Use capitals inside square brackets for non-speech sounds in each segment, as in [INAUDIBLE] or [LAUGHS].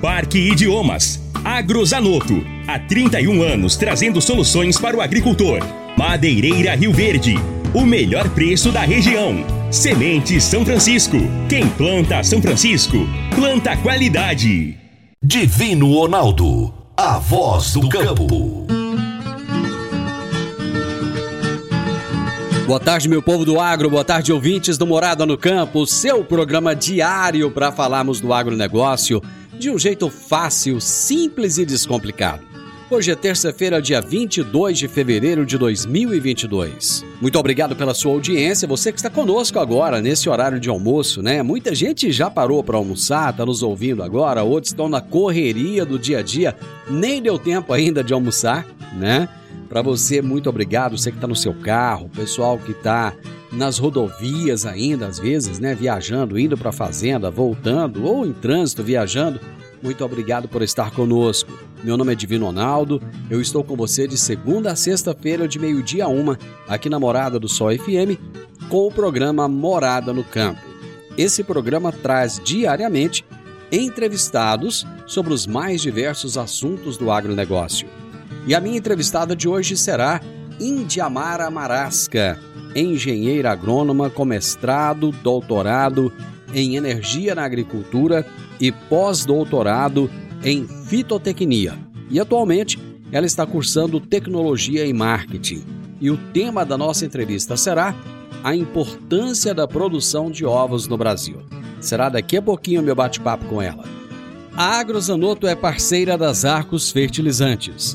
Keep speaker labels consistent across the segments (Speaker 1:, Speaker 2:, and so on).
Speaker 1: Parque Idiomas. Agrozanoto. Há 31 anos trazendo soluções para o agricultor. Madeireira Rio Verde. O melhor preço da região. Semente São Francisco. Quem planta São Francisco, planta qualidade.
Speaker 2: Divino Ronaldo. A voz do campo.
Speaker 3: Boa tarde, meu povo do agro, boa tarde, ouvintes do Morada no Campo, seu programa diário para falarmos do agronegócio de um jeito fácil, simples e descomplicado. Hoje é terça-feira, dia 22 de fevereiro de 2022. Muito obrigado pela sua audiência, você que está conosco agora, nesse horário de almoço, né? Muita gente já parou para almoçar, está nos ouvindo agora, outros estão na correria do dia a dia, nem deu tempo ainda de almoçar, né? Para você, muito obrigado. Você que está no seu carro, pessoal que está nas rodovias ainda, às vezes, né? Viajando, indo para a fazenda, voltando, ou em trânsito, viajando. Muito obrigado por estar conosco. Meu nome é Divino Ronaldo. Eu estou com você de segunda a sexta-feira, de meio-dia a uma, aqui na Morada do Sol FM, com o programa Morada no Campo. Esse programa traz diariamente entrevistados sobre os mais diversos assuntos do agronegócio. E a minha entrevistada de hoje será Indiamara Marasca, engenheira agrônoma com mestrado, doutorado em energia na agricultura e pós-doutorado em fitotecnia. E atualmente ela está cursando tecnologia e marketing. E o tema da nossa entrevista será a importância da produção de ovos no Brasil. Será daqui a pouquinho meu bate-papo com ela. A Agrozanoto é parceira das Arcos Fertilizantes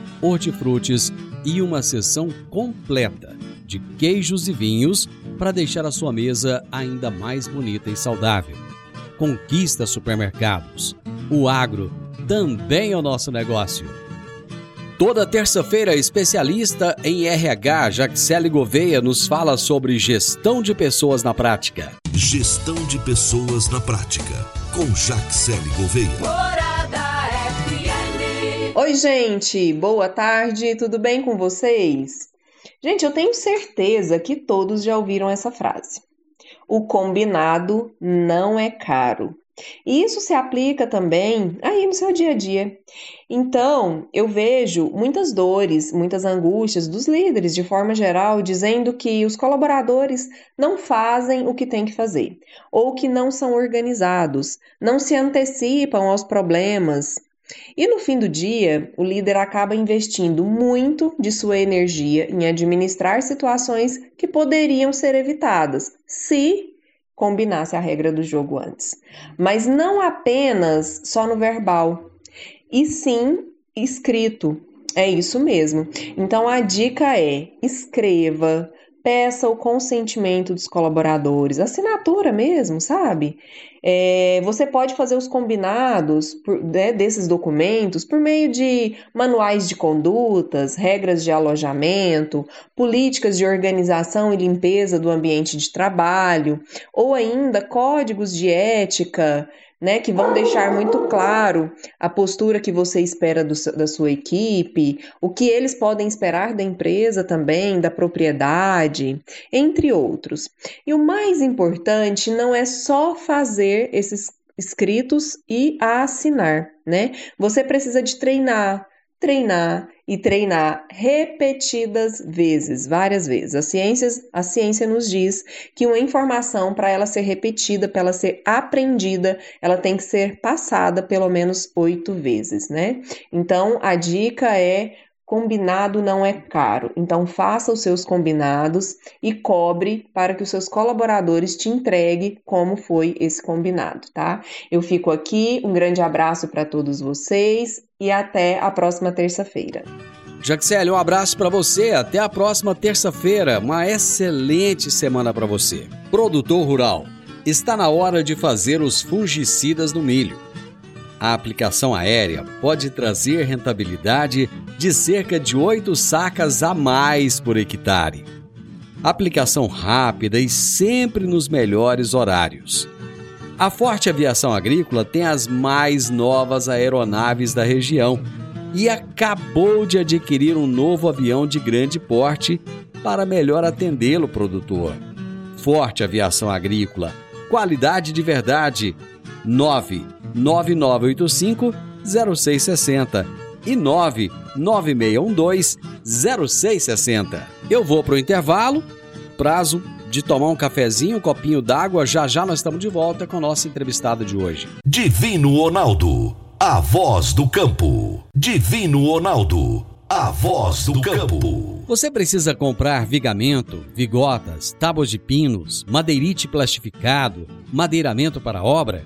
Speaker 3: hortifrutis e uma seção completa de queijos e vinhos para deixar a sua mesa ainda mais bonita e saudável. Conquista supermercados. O agro também é o nosso negócio. Toda terça-feira, especialista em RH, Jaxele Gouveia, nos fala sobre gestão de pessoas na prática.
Speaker 2: Gestão de pessoas na prática, com Jaxele Gouveia.
Speaker 4: FM.
Speaker 5: Oi, gente, boa tarde, tudo bem com vocês? Gente, eu tenho certeza que todos já ouviram essa frase. O combinado não é caro. E isso se aplica também aí no seu dia a dia. Então, eu vejo muitas dores, muitas angústias dos líderes de forma geral dizendo que os colaboradores não fazem o que têm que fazer, ou que não são organizados, não se antecipam aos problemas. E no fim do dia, o líder acaba investindo muito de sua energia em administrar situações que poderiam ser evitadas se combinasse a regra do jogo antes. Mas não apenas só no verbal, e sim escrito. É isso mesmo. Então a dica é: escreva, peça o consentimento dos colaboradores, assinatura mesmo, sabe? É, você pode fazer os combinados por, né, desses documentos por meio de manuais de condutas, regras de alojamento, políticas de organização e limpeza do ambiente de trabalho, ou ainda códigos de ética, né, que vão deixar muito claro a postura que você espera do, da sua equipe, o que eles podem esperar da empresa também, da propriedade, entre outros. E o mais importante não é só fazer esses escritos e assinar, né? Você precisa de treinar, treinar e treinar repetidas vezes, várias vezes. A ciência, a ciência nos diz que uma informação, para ela ser repetida, para ela ser aprendida, ela tem que ser passada pelo menos oito vezes, né? Então, a dica é Combinado não é caro, então faça os seus combinados e cobre para que os seus colaboradores te entreguem como foi esse combinado, tá? Eu fico aqui, um grande abraço para todos vocês e até a próxima terça-feira.
Speaker 3: Jaxele, um abraço para você. Até a próxima terça-feira. Uma excelente semana para você. Produtor Rural, está na hora de fazer os fungicidas no milho. A aplicação aérea pode trazer rentabilidade de cerca de 8 sacas a mais por hectare. Aplicação rápida e sempre nos melhores horários. A Forte Aviação Agrícola tem as mais novas aeronaves da região e acabou de adquirir um novo avião de grande porte para melhor atendê-lo, produtor. Forte Aviação Agrícola, qualidade de verdade. 99985 0660 e 99612 0660. Eu vou para o intervalo, prazo de tomar um cafezinho, um copinho d'água. Já já nós estamos de volta com a nossa entrevistada de hoje.
Speaker 2: Divino Ronaldo, a voz do campo. Divino Ronaldo, a voz do campo.
Speaker 3: Você precisa comprar vigamento, vigotas, tábuas de pinos, madeirite plastificado, madeiramento para obra?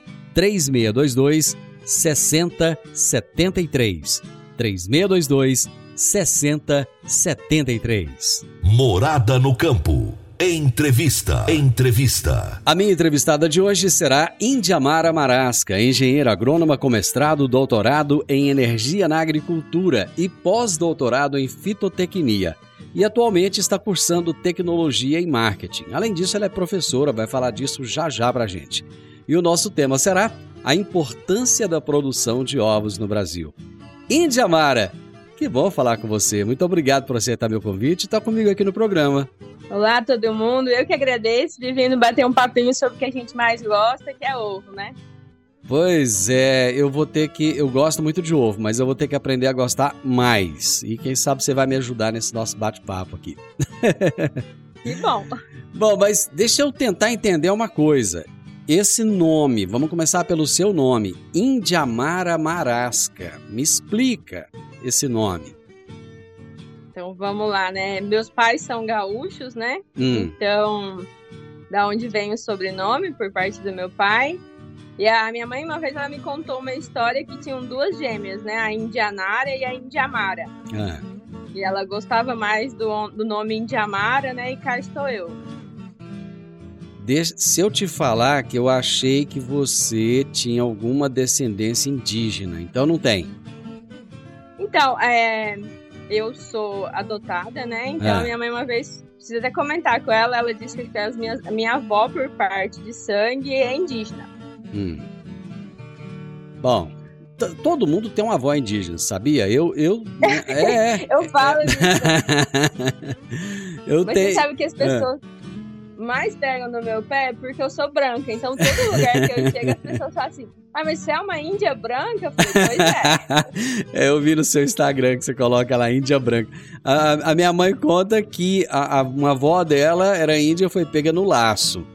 Speaker 3: 3622 6073. 3622 6073.
Speaker 2: Morada no campo. Entrevista. Entrevista.
Speaker 3: A minha entrevistada de hoje será Indiamara Marasca, engenheira agrônoma com mestrado, doutorado em energia na agricultura e pós-doutorado em fitotecnia. E atualmente está cursando tecnologia e marketing. Além disso, ela é professora, vai falar disso já já pra gente. E o nosso tema será a importância da produção de ovos no Brasil. Indiamara, que bom falar com você. Muito obrigado por aceitar meu convite e estar comigo aqui no programa.
Speaker 6: Olá, todo mundo. Eu que agradeço de vindo bater um papinho sobre o que a gente mais gosta, que é ovo, né?
Speaker 3: Pois é, eu vou ter que. Eu gosto muito de ovo, mas eu vou ter que aprender a gostar mais. E quem sabe você vai me ajudar nesse nosso bate-papo aqui. [LAUGHS]
Speaker 6: Que bom.
Speaker 3: Bom, mas deixa eu tentar entender uma coisa. Esse nome, vamos começar pelo seu nome, Indiamara Marasca. Me explica esse nome.
Speaker 6: Então vamos lá, né? Meus pais são gaúchos, né?
Speaker 3: Hum,
Speaker 6: Então, da onde vem o sobrenome por parte do meu pai. E a minha mãe, uma vez, ela me contou uma história que tinham duas gêmeas, né? A Indianara e a Indiamara.
Speaker 3: ah,
Speaker 6: E ela gostava mais do, do nome Indiamara, né? E cá estou eu.
Speaker 3: Deixa- se eu te falar que eu achei que você tinha alguma descendência indígena, então não tem.
Speaker 6: Então, é, eu sou adotada, né? Então,
Speaker 3: Ah.
Speaker 6: minha mãe, uma vez, precisa até comentar com ela, ela disse que as minhas, a minha avó, por parte de sangue, é indígena.
Speaker 3: Hum. Bom, todo mundo tem uma avó indígena, sabia? Eu, eu, [LAUGHS] é, é.
Speaker 6: Eu falo disso. [LAUGHS]
Speaker 3: eu
Speaker 6: Mas
Speaker 3: tenho.
Speaker 6: você sabe que as pessoas. Mais pegam no meu pé porque eu sou branca. Então, todo lugar que eu chego, as pessoas falam assim: Ah, mas você é uma índia branca? Eu pois é.
Speaker 3: É, [LAUGHS] eu vi no seu Instagram que você coloca lá Índia Branca. A, a minha mãe conta que a, a- uma avó dela era índia foi pega no laço.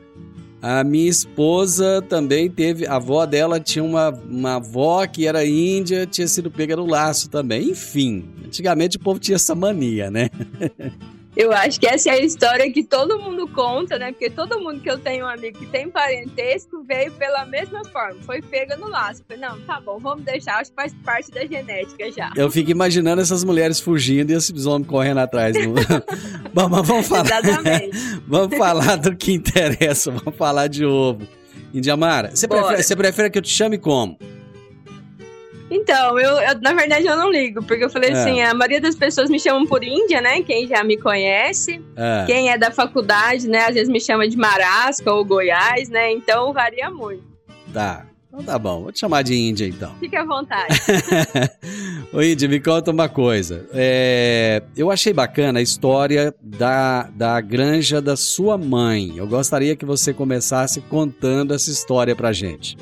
Speaker 3: A minha esposa também teve. A avó dela tinha uma, uma avó que era índia, tinha sido pega no laço também. Enfim, antigamente o povo tinha essa mania, né? [LAUGHS]
Speaker 6: Eu acho que essa é a história que todo mundo conta, né? Porque todo mundo que eu tenho um amigo que tem parentesco veio pela mesma forma. Foi pega no laço. Falei, não, tá bom, vamos deixar. Acho que faz parte da genética já.
Speaker 3: Eu fico imaginando essas mulheres fugindo e esses homens correndo atrás. [LAUGHS] Bom, mas vamos falar.
Speaker 6: Exatamente. [LAUGHS]
Speaker 3: Vamos falar do que interessa, vamos falar de ovo. Indiamara, você prefere, você prefere que eu te chame como?
Speaker 6: Então, eu, eu- na verdade eu não ligo, porque eu falei
Speaker 3: É.
Speaker 6: assim, a maioria das pessoas me chamam por Índia, né? Quem já me conhece,
Speaker 3: É.
Speaker 6: quem é da faculdade, né? Às vezes me chama de Marasca ou Goiás, né? Então varia muito.
Speaker 3: Tá. Então tá bom, vou te chamar de Índia então. [LAUGHS]
Speaker 6: Fique à vontade.
Speaker 3: Ô Índia, me conta uma coisa. É, eu achei bacana a história da, da granja da sua mãe. Eu gostaria que você começasse contando essa história pra gente.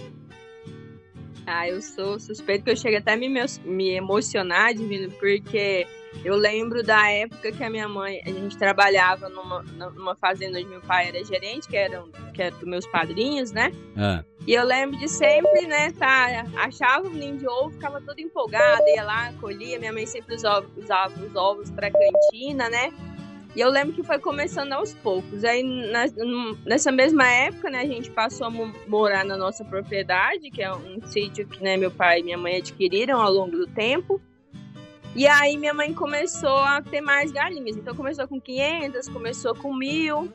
Speaker 6: Ah, eu sou suspeito que eu chego até a me, me emocionar, Divino, porque eu lembro da época que a minha mãe, a gente trabalhava numa, numa fazenda onde meu pai era gerente, que era, que era dos meus padrinhos, né?
Speaker 3: Ah,
Speaker 6: E eu lembro de sempre, né, tá, achava um ninho de ovo, ficava toda empolgada, ia lá, colhia, minha mãe sempre usava, usava os ovos pra cantina, né? E eu lembro que foi começando aos poucos. Aí na- nessa mesma época, né, a gente passou a mo- morar na nossa propriedade, que é um sítio que né, meu pai e minha mãe adquiriram ao longo do tempo. E aí minha mãe começou a ter mais galinhas. Então começou com 500, começou com mil.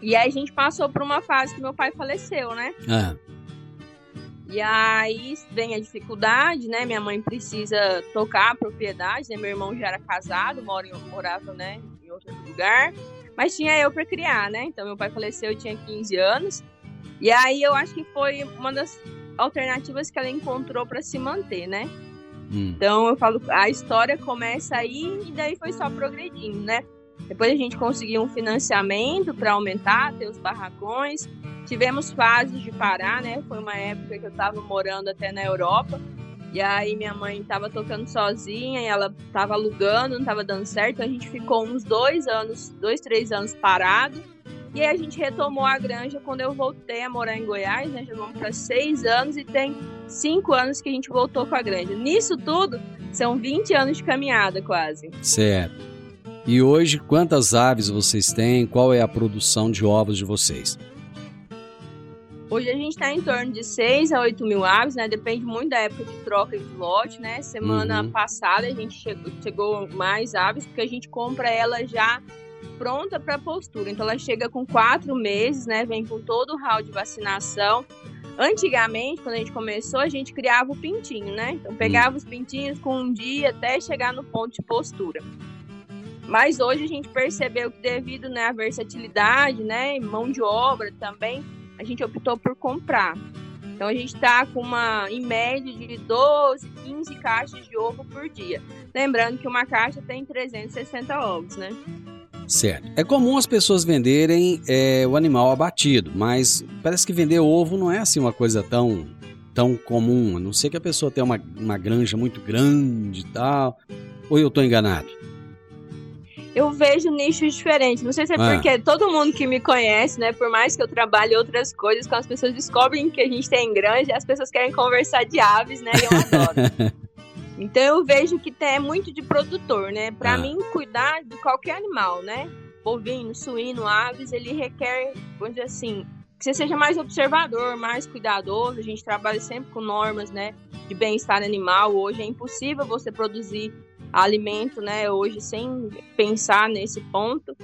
Speaker 6: E aí a gente passou por uma fase que meu pai faleceu, né?
Speaker 3: ah,
Speaker 6: E aí vem a dificuldade, né? Minha mãe precisa tocar a propriedade, né? Meu irmão já era casado, mora morava, né, outro lugar. Mas tinha eu para criar, né? Então meu pai faleceu, eu tinha 15 anos. E aí eu acho que foi uma das alternativas que ela encontrou para se manter, né?
Speaker 3: hum,
Speaker 6: Então eu falo, a história começa aí e daí foi só progredindo, né? Depois a gente conseguiu um financiamento para aumentar, ter os barracões. Tivemos fases de parar, né? Foi uma época que eu estava morando até na Europa. E aí minha mãe estava tocando sozinha e ela estava alugando, não estava dando certo. A gente ficou uns dois anos, dois, três anos parado. E aí a gente retomou a granja quando eu voltei a morar em Goiás, né? Já vamos para seis anos e tem cinco anos que a gente voltou com a granja. Nisso tudo, são 20 anos de caminhada quase.
Speaker 3: certo. E hoje, quantas aves vocês têm? Qual é a produção de ovos de vocês?
Speaker 6: Hoje a gente está em torno de 6 a 8 mil aves, né? Depende muito da época de troca de lote, né? Semana
Speaker 3: Uhum.
Speaker 6: passada a gente chegou, chegou mais aves, porque a gente compra ela já pronta para postura. Então ela chega com quatro meses, né? Vem com todo o hall de vacinação. Antigamente, quando a gente começou, a gente criava o pintinho, né? Então pegava os pintinhos com um dia até chegar no ponto de postura. Mas hoje a gente percebeu que devido né, à versatilidade, né, mão de obra também, a gente optou por comprar. Então a gente está com uma, em média, de 12, 15 caixas de ovo por dia. Lembrando que uma caixa tem 360 ovos, né?
Speaker 3: Certo. É comum as pessoas venderem é, o animal abatido, mas parece que vender ovo não é assim uma coisa tão, tão comum. A não ser que a pessoa tenha uma, uma granja muito grande e tal. Ou eu estou enganado?
Speaker 6: Eu vejo nichos diferentes. Não sei se é
Speaker 3: Ah.
Speaker 6: porque todo mundo que me conhece, né? Por mais que eu trabalhe outras coisas, quando as pessoas descobrem que a gente tem granja, as pessoas querem conversar de aves, né? E eu adoro. [LAUGHS] Então eu vejo que tem- é muito de produtor, né? Pra
Speaker 3: Ah.
Speaker 6: mim, cuidar de qualquer animal, né? Bovino, suíno, aves, ele requer, vamos dizer assim, que você seja mais observador, mais cuidadoso. A gente trabalha sempre com normas, né? De bem-estar animal. Hoje é impossível você produzir alimento, né? Hoje sem pensar nesse ponto.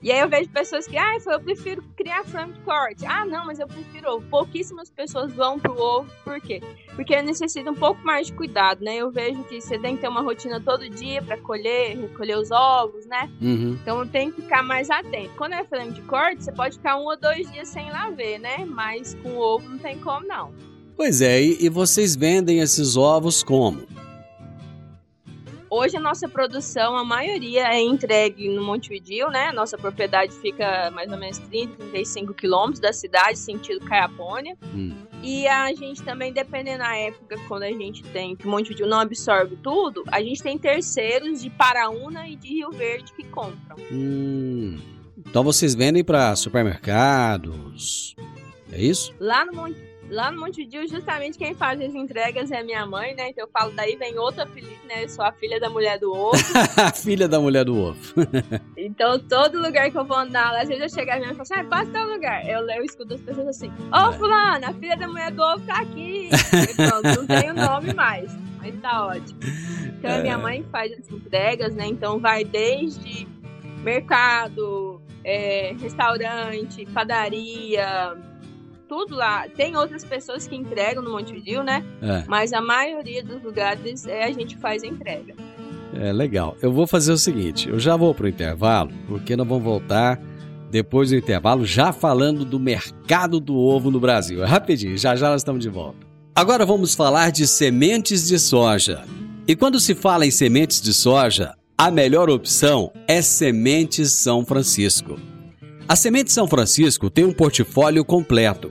Speaker 6: E aí eu vejo pessoas que, ah, eu prefiro criar frango de corte. Ah, não, mas eu prefiro ovo. Pouquíssimas pessoas vão pro ovo. Por quê? Porque necessita um pouco mais de cuidado, né? Eu vejo que você tem que ter uma rotina todo dia para colher, recolher os ovos, né?
Speaker 3: Uhum.
Speaker 6: Então tem que ficar mais atento. Quando é frango de corte, você pode ficar um ou dois dias sem lá ver, né? Mas com ovo não tem como, não.
Speaker 3: Pois é, e vocês vendem esses ovos como?
Speaker 6: Hoje a nossa produção, a maioria é entregue no Montevideo, né? Nossa propriedade fica mais ou menos 30, 35 quilômetros da cidade, sentido Caiapônia.
Speaker 3: Hum.
Speaker 6: E a gente também, dependendo da época, quando a gente tem, que o Montevideo não absorve tudo, a gente tem terceiros de Paraúna e de Rio Verde que compram.
Speaker 3: Hum. Então vocês vendem para supermercados. É isso?
Speaker 6: Lá no Monte Lá no Montevideo, justamente quem faz as entregas é minha mãe, né? Então eu falo, daí vem outro apelido, né? Eu sou a filha da mulher do ovo. [LAUGHS]
Speaker 3: Filha da mulher do ovo. [LAUGHS]
Speaker 6: Então, todo lugar que eu vou andar, às vezes eu chego a minha e falo assim, ah, passa tal lugar. Eu, eu escuto as pessoas assim, ô fulano, a filha da mulher do ovo tá aqui. E pronto, não [LAUGHS] tem o nome mais. Mas tá ótimo. Então, a minha mãe faz as entregas, né? Então, vai desde mercado, é, restaurante, padaria, tudo lá. Tem outras pessoas que entregam no Montevideo, né?
Speaker 3: É.
Speaker 6: Mas a maioria dos lugares é a gente faz a entrega.
Speaker 3: É legal. Eu vou fazer o seguinte: eu já vou pro intervalo, porque nós vamos voltar depois do intervalo, já falando do mercado do ovo no Brasil. É rapidinho, já já nós estamos de volta. Agora vamos falar de sementes de soja. E quando se fala em sementes de soja, a melhor opção é Sementes São Francisco. A Semente São Francisco tem um portfólio completo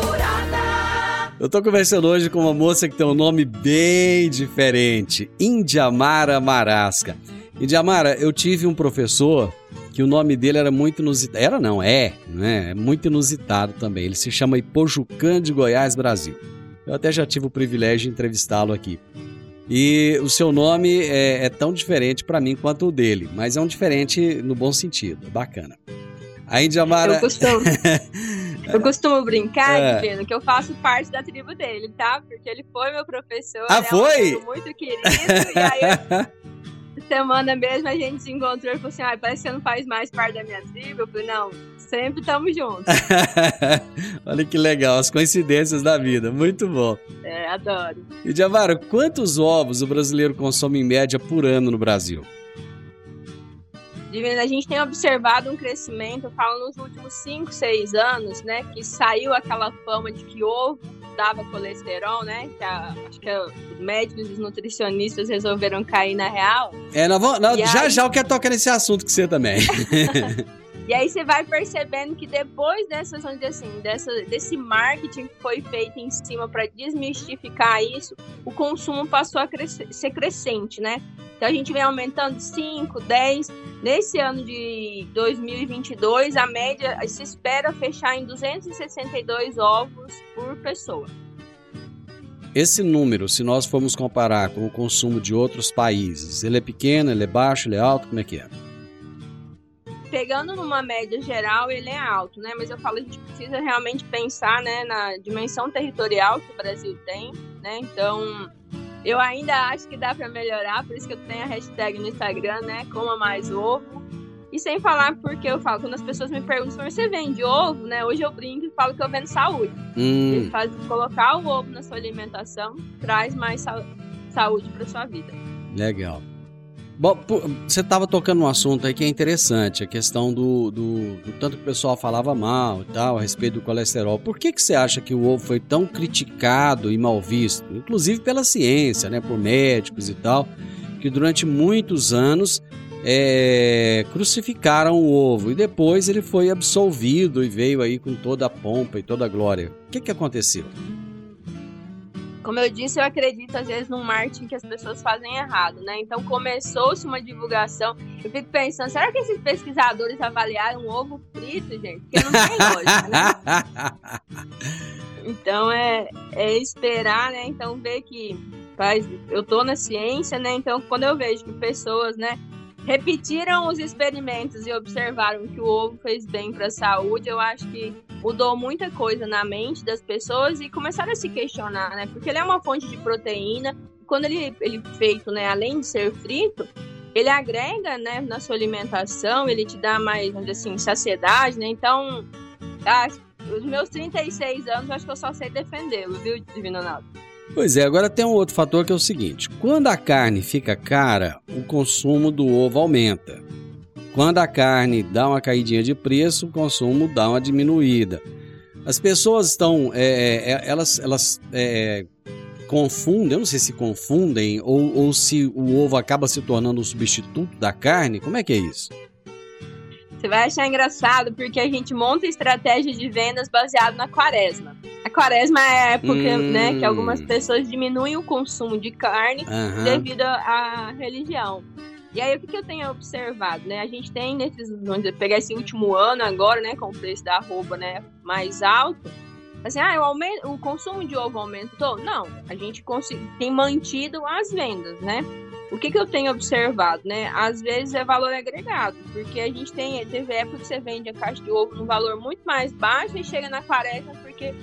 Speaker 3: Eu tô conversando hoje com uma moça que tem um nome bem diferente, Indiamara Marasca. Indiamara, eu tive um professor que o nome dele era muito inusitado. Era não, é, né? É muito inusitado também. Ele se chama Ipojucã de Goiás, Brasil. Eu até já tive o privilégio de entrevistá-lo aqui. E o seu nome é, é tão diferente para mim quanto o dele, mas é um diferente no bom sentido, bacana. A Indiamara.
Speaker 6: Eu costumo, [LAUGHS] eu costumo brincar,
Speaker 3: É.
Speaker 6: Divino, que eu faço parte da tribo dele, tá? Porque ele foi meu professor.
Speaker 3: Ah, foi?
Speaker 6: É um muito querido. e aí, [LAUGHS] semana mesmo, a gente se encontrou e falou assim: ah, parece que você não faz mais parte da minha tribo. Eu falei: não, sempre estamos juntos. [LAUGHS]
Speaker 3: Olha que legal, as coincidências da vida, muito bom.
Speaker 6: É, adoro.
Speaker 3: E Diavara, quantos ovos o brasileiro consome em média por ano no Brasil?
Speaker 6: Divino, a gente tem observado um crescimento, eu falo nos últimos 5, 6 anos, né? Que saiu aquela fama de que ovo dava colesterol, né? Que a- acho que a- os médicos e os nutricionistas resolveram cair na real.
Speaker 3: É, nós vamos, nós- já
Speaker 6: aí?
Speaker 3: já eu quero tocar nesse assunto que você também. [LAUGHS]
Speaker 6: E aí você vai percebendo que depois dessas, assim, dessa, desse marketing que foi feito em cima para desmistificar isso, o consumo passou a ser crescente, né? Então a gente vem aumentando 5, 10. Nesse ano de 2022, a média se espera fechar em 262 ovos por pessoa.
Speaker 3: Esse número, se nós formos comparar com o consumo de outros países, ele é pequeno, ele é baixo, ele é alto, como é que é?
Speaker 6: Pegando numa média geral, ele é alto, né? Mas eu falo, a gente precisa realmente pensar, né, na dimensão territorial que o Brasil tem, né? Então, eu ainda acho que dá para melhorar, por isso que eu tenho a hashtag no Instagram, né, coma mais ovo. E sem falar porque eu falo, quando as pessoas me perguntam, "Mas você vende ovo, né? Hoje eu brinco e falo que eu vendo saúde.
Speaker 3: Hum,
Speaker 6: faz colocar o ovo na sua alimentação traz mais sa- saúde para sua vida.
Speaker 3: legal. Bom, você estava tocando um assunto aí que é interessante, a questão do, do, do tanto que o pessoal falava mal e tal, a respeito do colesterol. Por que, que você acha que o ovo foi tão criticado e mal visto? Inclusive pela ciência, né, por médicos e tal, que durante muitos anos é, crucificaram o ovo e depois ele foi absolvido e veio aí com toda a pompa e toda a glória. O que, que aconteceu?
Speaker 6: Como eu disse, eu acredito às vezes no marketing que as pessoas fazem errado, né? Então começou-se uma divulgação. Eu fico pensando, será que esses pesquisadores avaliaram um ovo frito, gente? Porque não tem lógica, né? [LAUGHS] Então é, é esperar, né? Então ver que faz, eu tô na ciência, né? Então quando eu vejo que pessoas, né, repetiram os experimentos e observaram que o ovo fez bem para a saúde, eu acho que mudou muita coisa na mente das pessoas e começaram a se questionar, né? Porque ele é uma fonte de proteína. Quando ele ele é feito, né, além de ser frito, ele agrega, né, na sua alimentação, ele te dá mais, assim, saciedade, né? Então, acho, os meus 36 anos, acho que eu só sei defendê-lo, viu, Divino Ronaldo?
Speaker 3: Pois é, agora tem um outro fator que é o seguinte: quando a carne fica cara, o consumo do ovo aumenta. Quando a carne dá uma caidinha de preço, o consumo dá uma diminuída. As pessoas estão, é, é, elas, elas é, confundem, eu não sei se confundem ou, ou se o ovo acaba se tornando um substituto da carne. Como é que é isso?
Speaker 6: Você vai achar engraçado porque a gente monta estratégia de vendas baseado na quaresma. A quaresma é a época,
Speaker 3: Hum.
Speaker 6: né, que algumas pessoas diminuem o consumo de carne
Speaker 3: Aham.
Speaker 6: devido à religião. E aí, o que, que eu tenho observado, né? A gente tem nesses, vamos pegar esse último ano agora, né, com o preço da arroba, né, mais alto. Assim, ah, o, aumento, o consumo de ovo aumentou? Não, a gente tem mantido as vendas, né? O que, que eu tenho observado, né? Às vezes é valor agregado, porque a gente tem, teve época que você vende a caixa de ovo num valor muito mais baixo e chega na quaresma porque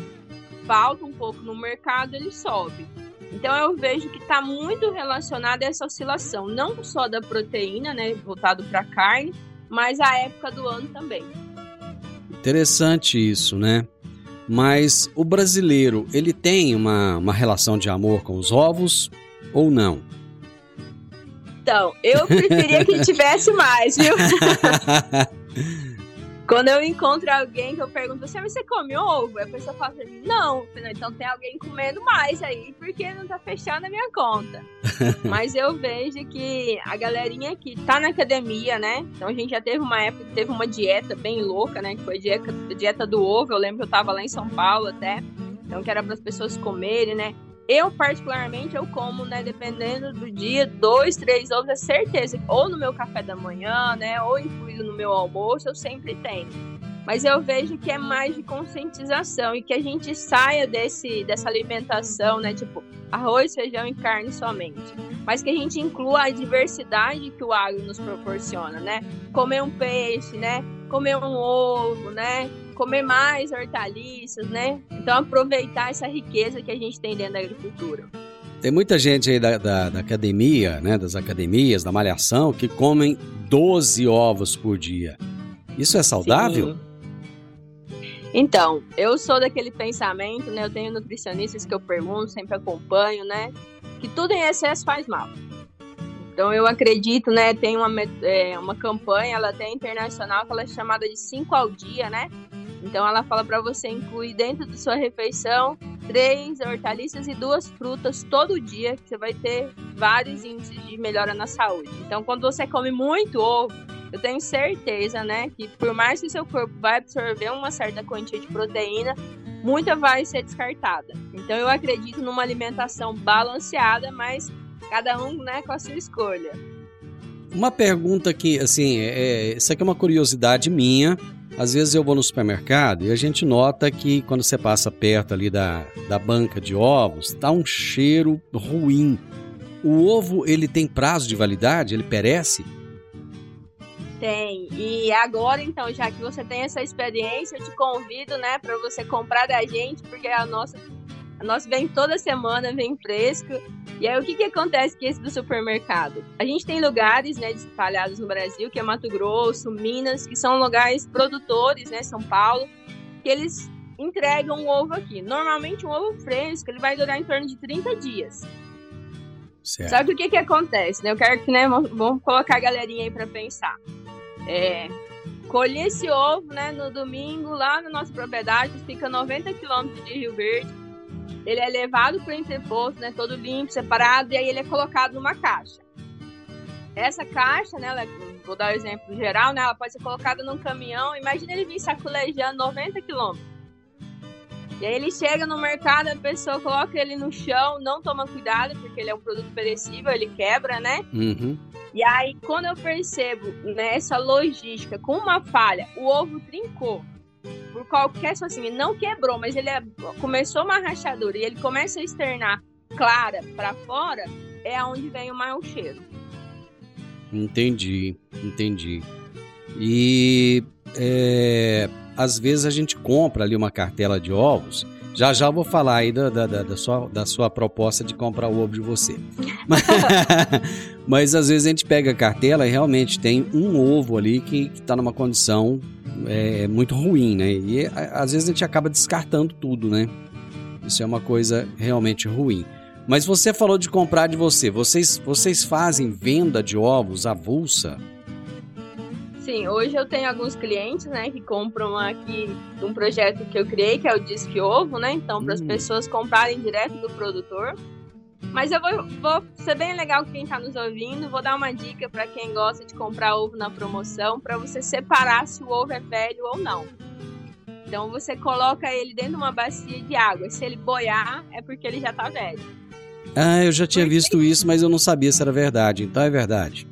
Speaker 6: falta um pouco no mercado, ele sobe. Então eu vejo que está muito relacionado a essa oscilação, não só da proteína, né, voltado para carne, mas a época do ano também.
Speaker 3: Interessante isso, né? Mas o brasileiro, ele tem uma, uma relação de amor com os ovos ou não?
Speaker 6: Então, eu preferia que tivesse mais, viu? [LAUGHS] Quando eu encontro alguém que eu pergunto assim, "Ah, você come ovo? A pessoa fala assim, não. Eu falei, Então tem alguém comendo mais aí, porque não tá fechando a minha conta. [LAUGHS] Mas eu vejo que a galerinha que tá na academia, né? Então a gente já teve uma época que teve uma dieta bem louca, né? Que foi a dieta, a dieta do ovo. Eu lembro que eu tava lá em São Paulo até. Então que era para as pessoas comerem, né? Eu, particularmente, eu como, né, dependendo do dia, dois, três ovos, é certeza. Ou no meu café da manhã, né, ou incluído no meu almoço, eu sempre tenho. Mas eu vejo que é mais de conscientização e que a gente saia desse, dessa alimentação, né, tipo, arroz, feijão e carne somente. Mas que a gente inclua a diversidade que o agro nos proporciona, né? Comer um peixe, né? Comer um ovo, né? Comer mais hortaliças, né? Então aproveitar essa riqueza que a gente tem dentro da agricultura.
Speaker 3: Tem muita gente aí da, da, da academia, né? Das academias, da malhação, que comem 12 ovos por dia. Isso é saudável?
Speaker 6: Sim. Então, eu sou daquele pensamento, né? Eu tenho nutricionistas que eu pergunto, sempre acompanho, né? Que tudo em excesso faz mal. Então eu acredito, né? Tem uma, é, uma campanha, ela até internacional, que ela é chamada de 5 ao dia, né? Então ela fala para você incluir dentro da sua refeição três hortaliças e duas frutas todo dia, que você vai ter vários índices de melhora na saúde. Então quando você come muito ovo, eu tenho certeza, né, que por mais que seu corpo vai absorver uma certa quantia de proteína, muita vai ser descartada. Então eu acredito numa alimentação balanceada, mas cada um, né, com a sua escolha.
Speaker 3: Uma pergunta que, assim, é, isso aqui é uma curiosidade minha. Às vezes eu vou no supermercado e a gente nota que quando você passa perto ali da, da banca de ovos, tá um cheiro ruim. O ovo, ele tem prazo de validade? Ele perece?
Speaker 6: Tem. E agora, então, já que você tem essa experiência, eu te convido, né, para você comprar da gente, porque a nossa, a nossa vem toda semana, vem fresco. E aí, o que, que acontece com esse do supermercado? A gente tem lugares, né, espalhados no Brasil, que é Mato Grosso, Minas, que são lugares produtores, né, São Paulo, que eles entregam o ovo aqui. Normalmente, um ovo fresco, ele vai durar em torno de 30 dias.
Speaker 3: Certo.
Speaker 6: Só que o que que acontece, né? Eu quero que, né, vamos colocar a galerinha aí pra pensar. É, colhi esse ovo, né, no domingo, lá na nossa propriedade, fica 90 quilômetros de Rio Verde. Ele é levado para o entreposto, né, todo limpo, separado, e aí ele é colocado numa caixa. Essa caixa, né, ela, vou dar o exemplo geral, né, ela pode ser colocada num caminhão. Imagina ele vir sacolejando 90 quilômetros. E aí ele chega no mercado, a pessoa coloca ele no chão, não toma cuidado, porque ele é um produto perecível, ele quebra, né?
Speaker 3: Uhum.
Speaker 6: E aí, quando eu percebo nessa logística, com uma falha, o ovo trincou, por qualquer situação, assim, não quebrou, mas ele é- começou uma rachadura e ele começa a externar clara para fora, é aonde vem o mau cheiro.
Speaker 3: Entendi, entendi. E é, às vezes a gente compra ali uma cartela de ovos. Já já vou falar aí da, da, da- da sua, da sua proposta de comprar o ovo de você. [LAUGHS] Mas, [LAUGHS] mas às vezes a gente pega a cartela e realmente tem um ovo ali que está numa condição é, muito ruim, né? E a- às vezes a gente acaba descartando tudo, né? Isso é uma coisa realmente ruim. Mas você falou de comprar de você. Vocês, vocês fazem venda de ovos avulsa?
Speaker 6: Sim, hoje eu tenho alguns clientes, né, que compram aqui um projeto que eu criei, que é o Disque Ovo, né? Então, para as
Speaker 3: Hum.
Speaker 6: pessoas comprarem direto do produtor. Mas eu vou, vou ser bem legal quem está nos ouvindo, vou dar uma dica para quem gosta de comprar ovo na promoção, para você separar se o ovo é velho ou não. Então você coloca ele dentro de uma bacia de água. Se ele boiar, é porque ele já tá velho.
Speaker 3: Ah, eu já tinha visto isso, mas eu não sabia se era verdade. Então é verdade.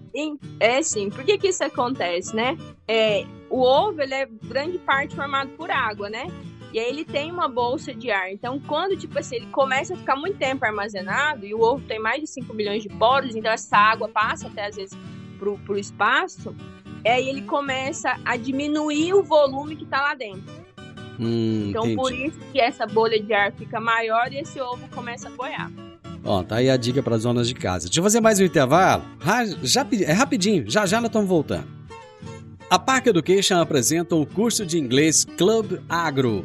Speaker 6: É sim, por que que isso acontece, né? É, o ovo, ele é grande parte formado por água, né? E aí ele tem uma bolsa de ar. Então, quando, tipo assim, ele começa a ficar muito tempo armazenado, e o ovo tem mais de 5 milhões de poros, então essa água passa até, às vezes, pro, pro espaço, aí ele começa a diminuir o volume que tá lá dentro.
Speaker 3: Hum,
Speaker 6: Então, por
Speaker 3: entendi.
Speaker 6: isso que essa bolha de ar fica maior e esse ovo começa a boiar.
Speaker 3: Ó, tá aí a dica para zonas de casa. Deixa eu fazer mais um intervalo. Já, é rapidinho, já já nós estamos voltando. A Park Education apresenta o curso de inglês Club Agro.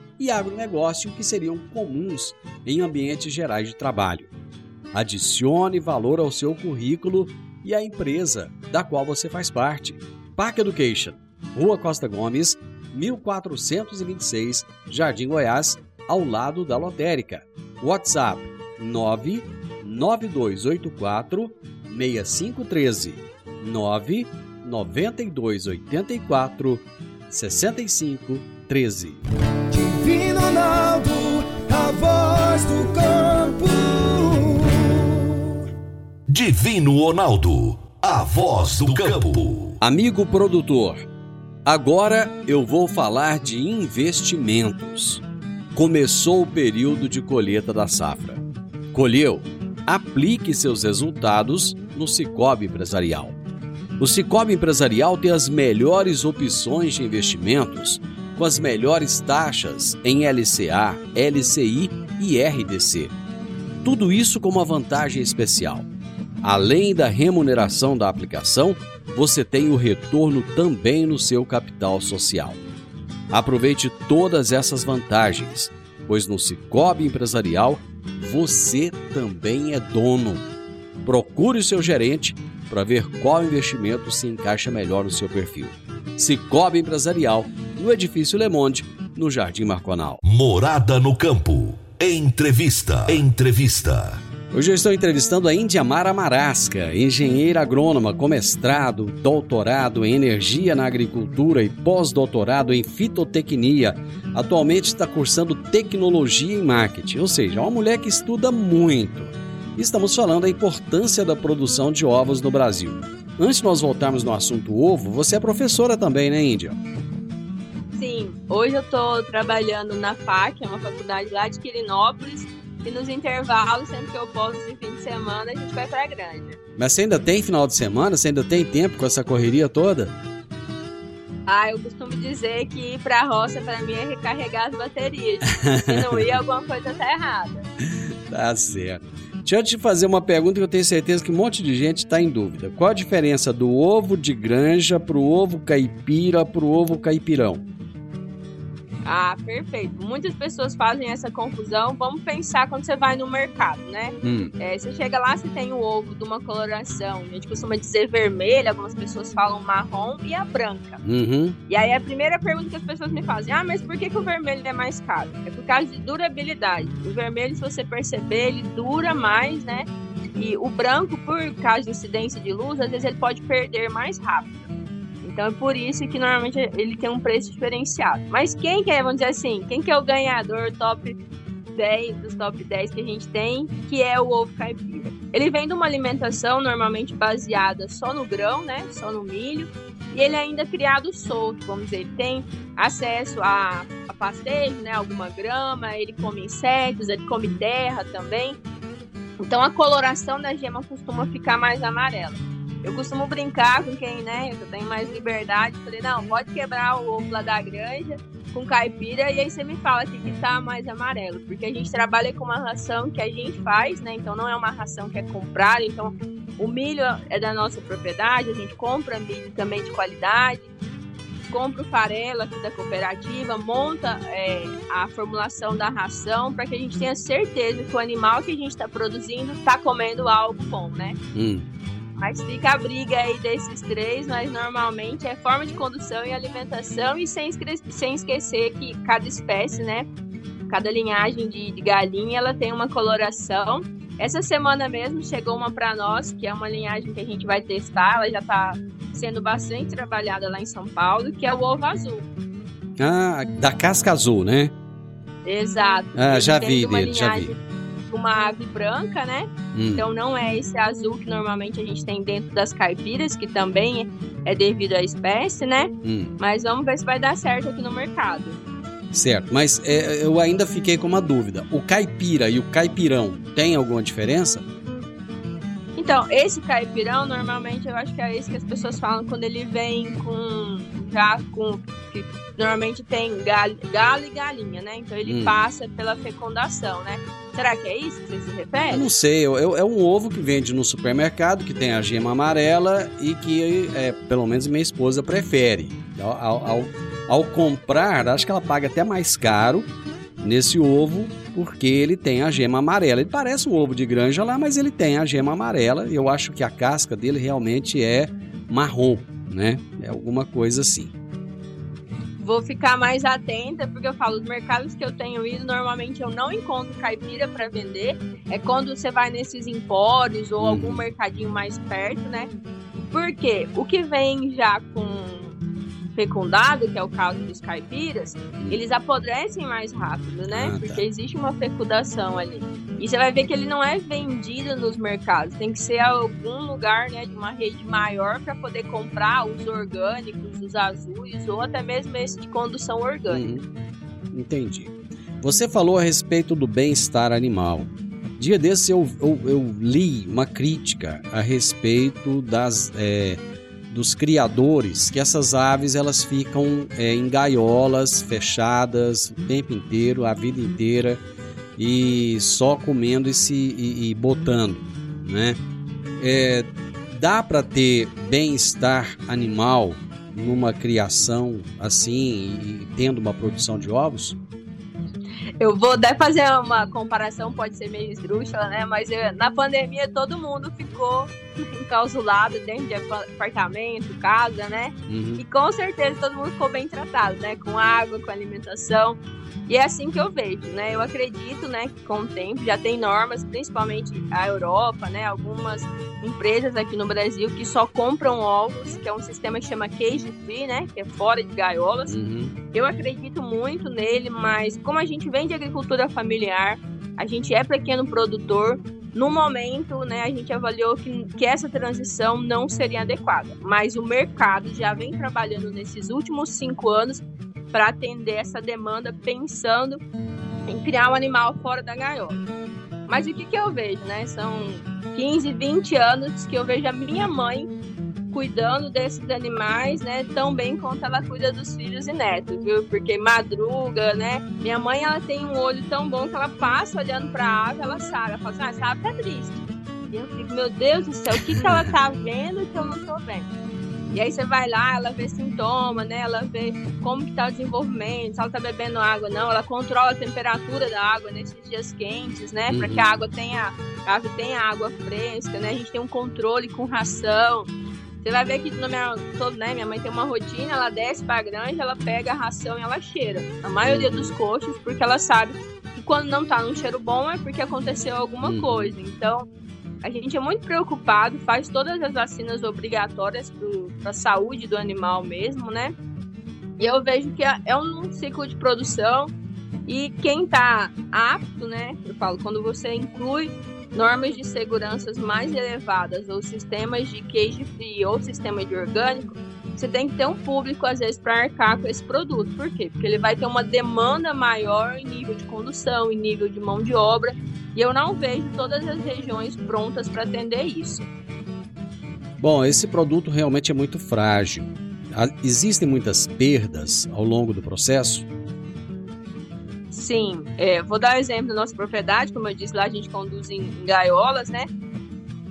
Speaker 3: e agronegócio que seriam comuns em ambientes gerais de trabalho. Adicione valor ao seu currículo e à empresa da qual você faz parte. Park Education, Rua Costa Gomes, 1426, Jardim Goiás, ao lado da lotérica. WhatsApp 99284 6513 99284 6513
Speaker 7: Divino Ronaldo, a voz do campo.
Speaker 2: Divino Ronaldo, a voz do campo.
Speaker 3: Amigo produtor, agora eu vou falar de investimentos. Começou o período de colheita da safra. Colheu? Aplique seus resultados no Cicobi Empresarial. O Cicobi Empresarial tem as melhores opções de investimentos com as melhores taxas em LCA, LCI e RDC. Tudo isso com uma vantagem especial. Além da remuneração da aplicação, você tem o retorno também no seu capital social. Aproveite todas essas vantagens, pois no Cicobi Empresarial você também é dono. Procure o seu gerente para ver qual investimento se encaixa melhor no seu perfil. Cicobi Empresarial, no Edifício Le Monde, no Jardim Marconal.
Speaker 2: Morada no campo. Entrevista. Entrevista.
Speaker 3: Hoje eu estou entrevistando a Indiamara Marasca, engenheira agrônoma com mestrado, doutorado em energia na agricultura e pós-doutorado em fitotecnia. Atualmente está cursando tecnologia em marketing, ou seja, é uma mulher que estuda muito. Estamos falando da importância da produção de ovos no Brasil. Antes de nós voltarmos no assunto ovo, você é professora também, né, Índia?
Speaker 6: Sim, hoje eu tô trabalhando na FAC, é uma faculdade lá de Quirinópolis, e nos intervalos, sempre que eu posso, de fim de semana, a gente vai pra granja.
Speaker 3: Mas você ainda tem final de semana? Você ainda tem tempo com essa correria toda?
Speaker 6: Ah, eu costumo dizer que ir pra roça pra mim é recarregar as baterias. [LAUGHS] Se não ir, alguma coisa tá errada.
Speaker 3: Tá certo. Deixa eu te fazer uma pergunta que eu tenho certeza que um monte de gente está em dúvida. Qual a diferença do ovo de granja pro ovo caipira pro ovo caipirão?
Speaker 6: Ah, perfeito. Muitas pessoas fazem essa confusão. Vamos pensar quando você vai no mercado, né?
Speaker 3: Hum,
Speaker 6: É, você chega lá, você tem o ovo de uma coloração, a gente costuma dizer vermelha, algumas pessoas falam marrom e a branca.
Speaker 3: uhum,
Speaker 6: E aí a primeira pergunta que as pessoas me fazem, ah, mas por que, que o vermelho é mais caro? É por causa de durabilidade. O vermelho, se você perceber, ele dura mais, né? E o branco, por causa de incidência de luz, às vezes ele pode perder mais rápido. Então é por isso que normalmente ele tem um preço diferenciado. Mas quem que é, vamos dizer assim, quem que é o ganhador top 10 dos top 10 que a gente tem, que é o ovo caipira? Ele vem de uma alimentação normalmente baseada só no grão, né? Só no milho. E ele é ainda criado solto, vamos dizer, ele tem acesso a, a pastejo, né? Alguma grama, ele come insetos, ele come terra também. Então a coloração da gema costuma ficar mais amarela. Eu costumo brincar com quem, né? Eu tenho mais liberdade. Falei, não, pode quebrar o ovo lá da granja com caipira e aí você me fala que, que tá mais amarelo. Porque a gente trabalha com uma ração que a gente faz, né? Então não é uma ração que é comprada. Então o milho é da nossa propriedade, a gente compra milho também de qualidade. Compra o farelo aqui da cooperativa, monta é, a formulação da ração para que a gente tenha certeza que o animal que a gente está produzindo está comendo algo bom, né?
Speaker 3: hum.
Speaker 6: Mas fica a briga aí desses três, mas normalmente é forma de condução e alimentação, e sem, sem esquecer que cada espécie, né? Cada linhagem de, de galinha, ela tem uma coloração. Essa semana mesmo chegou uma para nós, que é uma linhagem que a gente vai testar, ela já está sendo bastante trabalhada lá em São Paulo, que é o ovo azul.
Speaker 3: Ah, da casca azul, né?
Speaker 6: Exato.
Speaker 3: Ah, já vi
Speaker 6: uma
Speaker 3: dele, já vi.
Speaker 6: Uma ave branca, né?
Speaker 3: Hum.
Speaker 6: Então não é esse azul que normalmente a gente tem dentro das caipiras, que também é devido à espécie, né?
Speaker 3: Hum,
Speaker 6: Mas vamos ver se vai dar certo aqui no mercado.
Speaker 3: certo, mas é, eu ainda fiquei com uma dúvida. O caipira e o caipirão tem alguma diferença?
Speaker 6: Então, esse caipirão, normalmente eu acho que é esse que as pessoas falam quando ele vem com. Já com. Que normalmente tem galo, galo e galinha, né? Então ele
Speaker 3: Hum.
Speaker 6: passa pela fecundação, né? Será que é isso que você se
Speaker 3: Eu
Speaker 6: refere?
Speaker 3: não sei, eu- eu- é um ovo que vende no supermercado, que tem a gema amarela e que, é, pelo menos, minha esposa prefere. Ao, ao- ao- ao comprar, acho que ela paga até mais caro nesse ovo, porque ele tem a gema amarela. Ele parece um ovo de granja lá, mas ele tem a gema amarela. E eu acho que a casca dele realmente é marrom, né? Alguma coisa assim.
Speaker 6: Vou ficar mais atenta, porque eu falo, os mercados que eu tenho ido, normalmente eu não encontro caipira para vender. É quando você vai nesses empórios ou
Speaker 3: Uhum.
Speaker 6: algum mercadinho mais perto, né? Porque o que vem já com fecundado, que é o caso dos caipiras, eles apodrecem mais rápido, né?
Speaker 3: Ah, tá.
Speaker 6: Porque existe uma fecundação ali. E você vai ver que ele não é vendido nos mercados. Tem que ser algum lugar, né, de uma rede maior para poder comprar os orgânicos, os azuis ou até mesmo esse de condução orgânica.
Speaker 3: Uhum. Entendi. Você falou a respeito do bem-estar animal. Dia desses eu, eu, eu li uma crítica a respeito das, é, dos criadores, que essas aves elas ficam é, em gaiolas fechadas o tempo inteiro, a vida inteira, e só comendo e, se, e, e botando, né? É, dá para ter bem-estar animal numa criação assim e tendo uma produção de ovos?
Speaker 6: Eu vou até fazer uma comparação, pode ser meio esdrúxula, né? Mas eh, na pandemia todo mundo ficou encausulado dentro de apa- apartamento, casa, né?
Speaker 3: Uhum.
Speaker 6: E com certeza todo mundo ficou bem tratado, né? Com água, com alimentação. E é assim que eu vejo, né? Eu acredito, né, que com o tempo já tem normas, principalmente a Europa, né? Algumas empresas aqui no Brasil que só compram ovos, que é um sistema que chama cage free, né? Que é fora de gaiolas.
Speaker 3: Uhum.
Speaker 6: Eu acredito muito nele, mas como a gente vem de agricultura familiar, a gente é pequeno produtor, no momento, né, a gente avaliou que, que essa transição não seria adequada. Mas o mercado já vem trabalhando nesses últimos cinco anos para atender essa demanda, pensando em criar um animal fora da gaiola. Mas o que, que eu vejo, né? São 15, 20 anos que eu vejo a minha mãe cuidando desses animais, né, tão bem quanto ela cuida dos filhos e netos, viu? Porque madruga, né? Minha mãe, ela tem um olho tão bom que ela passa olhando para a ave, ela sabe, ela fala assim, ah, essa ave tá triste. E eu fico, meu Deus do céu, o que, que ela tá vendo que eu não tô vendo? E aí você vai lá, ela vê sintoma, né? Ela vê como que tá o desenvolvimento, se ela tá bebendo água, não. Ela controla a temperatura da água nesses dias quentes, né? Uhum. Para que a água tenha, a ave tenha água fresca, né? A gente tem um controle com ração. Você vai ver que no minha, todo, né, minha mãe tem uma rotina, ela desce pra granja, ela pega a ração e ela cheira. A maioria dos coxos, porque ela sabe que quando não tá num cheiro bom é porque aconteceu alguma uhum. coisa. Então, a gente é muito preocupado, faz todas as vacinas obrigatórias para a saúde do animal mesmo, né? E eu vejo que é, é um ciclo de produção e quem está apto, né? Eu falo, quando você inclui normas de segurança mais elevadas ou sistemas de cage free ou sistema de orgânico, você tem que ter um público, às vezes, para arcar com esse produto. Por quê? Porque ele vai ter uma demanda maior em nível de condução, em nível de mão de obra, e eu não vejo todas as regiões prontas para atender isso.
Speaker 3: Bom, esse produto realmente é muito frágil. Existem muitas perdas ao longo do processo?
Speaker 6: Sim, é, vou dar o um exemplo da nossa propriedade, como eu disse lá, a gente conduz em, em gaiolas, né?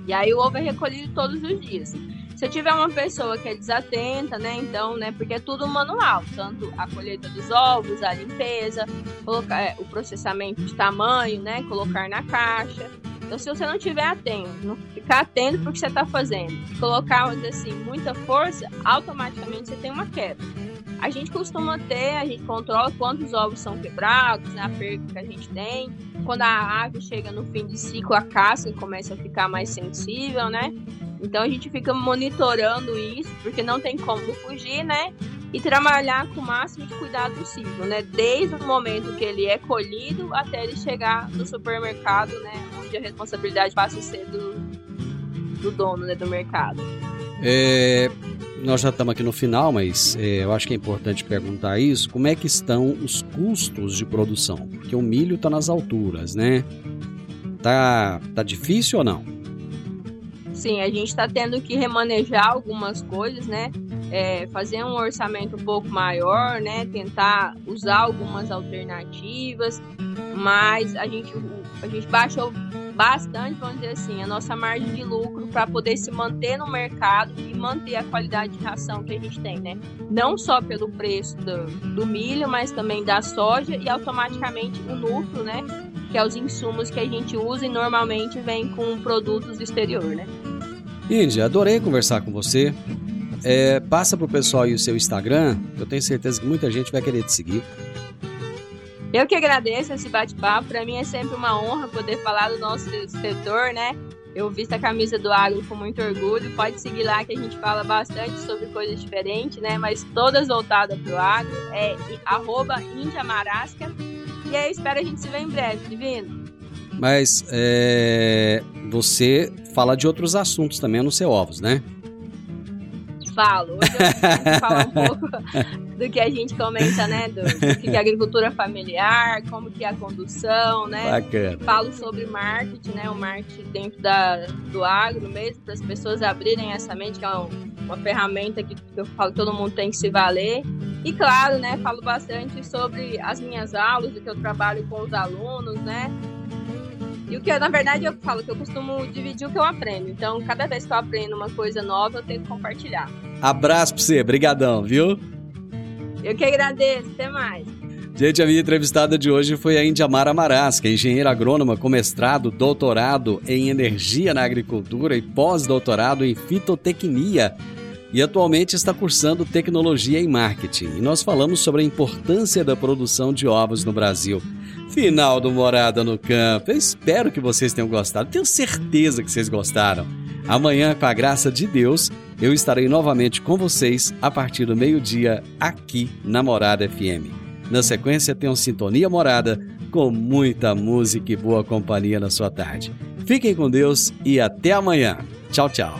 Speaker 6: E aí o ovo é recolhido todos os dias. Se tiver uma pessoa que é desatenta, né, então, né, porque é tudo manual, tanto a colheita dos ovos, a limpeza, colocar, é, o processamento de tamanho, né, colocar na caixa. Então, se você não tiver atento, não ficar atento para o que você está fazendo, colocar, assim, muita força, automaticamente você tem uma queda. A gente costuma ter, a gente controla quantos ovos são quebrados, né, a perda que a gente tem. Quando a ave chega no fim de ciclo, a casca começa a ficar mais sensível, né? Então a gente fica monitorando isso, porque não tem como fugir, né? E trabalhar com o máximo de cuidado possível, né? Desde o momento que ele é colhido até ele chegar no supermercado, né? Onde a responsabilidade passa a ser do, do dono né? do mercado.
Speaker 3: É, nós já estamos aqui no final, mas é, eu acho que é importante perguntar isso. Como é que estão os custos de produção? Porque o milho está nas alturas, né? Tá, tá difícil ou não?
Speaker 6: Sim, a gente está tendo que remanejar algumas coisas, né? É, fazer um orçamento um pouco maior, né? Tentar usar algumas alternativas, mas a gente, a gente baixou bastante, vamos dizer assim, a nossa margem de lucro para poder se manter no mercado e manter a qualidade de ração que a gente tem, né? Não só pelo preço do, do milho, mas também da soja e automaticamente o lucro, né? Que é os insumos que a gente usa e normalmente vem com produtos do exterior, né?
Speaker 3: Índia, adorei conversar com você. É, passa pro pessoal aí o seu Instagram, eu tenho certeza que muita gente vai querer te seguir.
Speaker 6: Eu que agradeço esse bate-papo. Para mim é sempre uma honra poder falar do nosso setor, né? Eu visto a camisa do agro com muito orgulho. Pode seguir lá que a gente fala bastante sobre coisas diferentes, né? Mas todas voltadas para o agro. É arroba Índia Marasca. E aí, espero a gente se ver em breve, Divino.
Speaker 3: Mas é, você fala de outros assuntos também no seu ovos, né?
Speaker 6: Falo. Hoje eu vou falar um [LAUGHS] pouco do que a gente comenta, né? Do, do que é agricultura familiar, como que é a condução, né?
Speaker 3: Bacana.
Speaker 6: Falo sobre marketing, né? O marketing dentro da, do agro mesmo, para as pessoas abrirem essa mente, que é um, uma ferramenta que, que eu falo que todo mundo tem que se valer. E claro, né? Falo bastante sobre as minhas aulas, do que eu trabalho com os alunos, né? E o que, na verdade, eu falo que eu costumo dividir o que eu aprendo. Então, cada vez que eu aprendo uma coisa nova, eu tento compartilhar.
Speaker 3: Abraço pra você, brigadão, viu?
Speaker 6: Eu que agradeço, até mais.
Speaker 3: Gente, a minha entrevistada de hoje foi a Indiamara Marasca, é engenheira agrônoma com mestrado, doutorado em energia na agricultura e pós-doutorado em fitotecnia. E atualmente está cursando tecnologia em marketing. E nós falamos sobre a importância da produção de ovos no Brasil. Final do Morada no Campo. Eu espero que vocês tenham gostado. Tenho certeza que vocês gostaram. Amanhã, com a graça de Deus, eu estarei novamente com vocês a partir do meio-dia aqui na Morada FM. Na sequência, tem um Sintonia Morada com muita música e boa companhia na sua tarde. Fiquem com Deus e até amanhã. Tchau, tchau.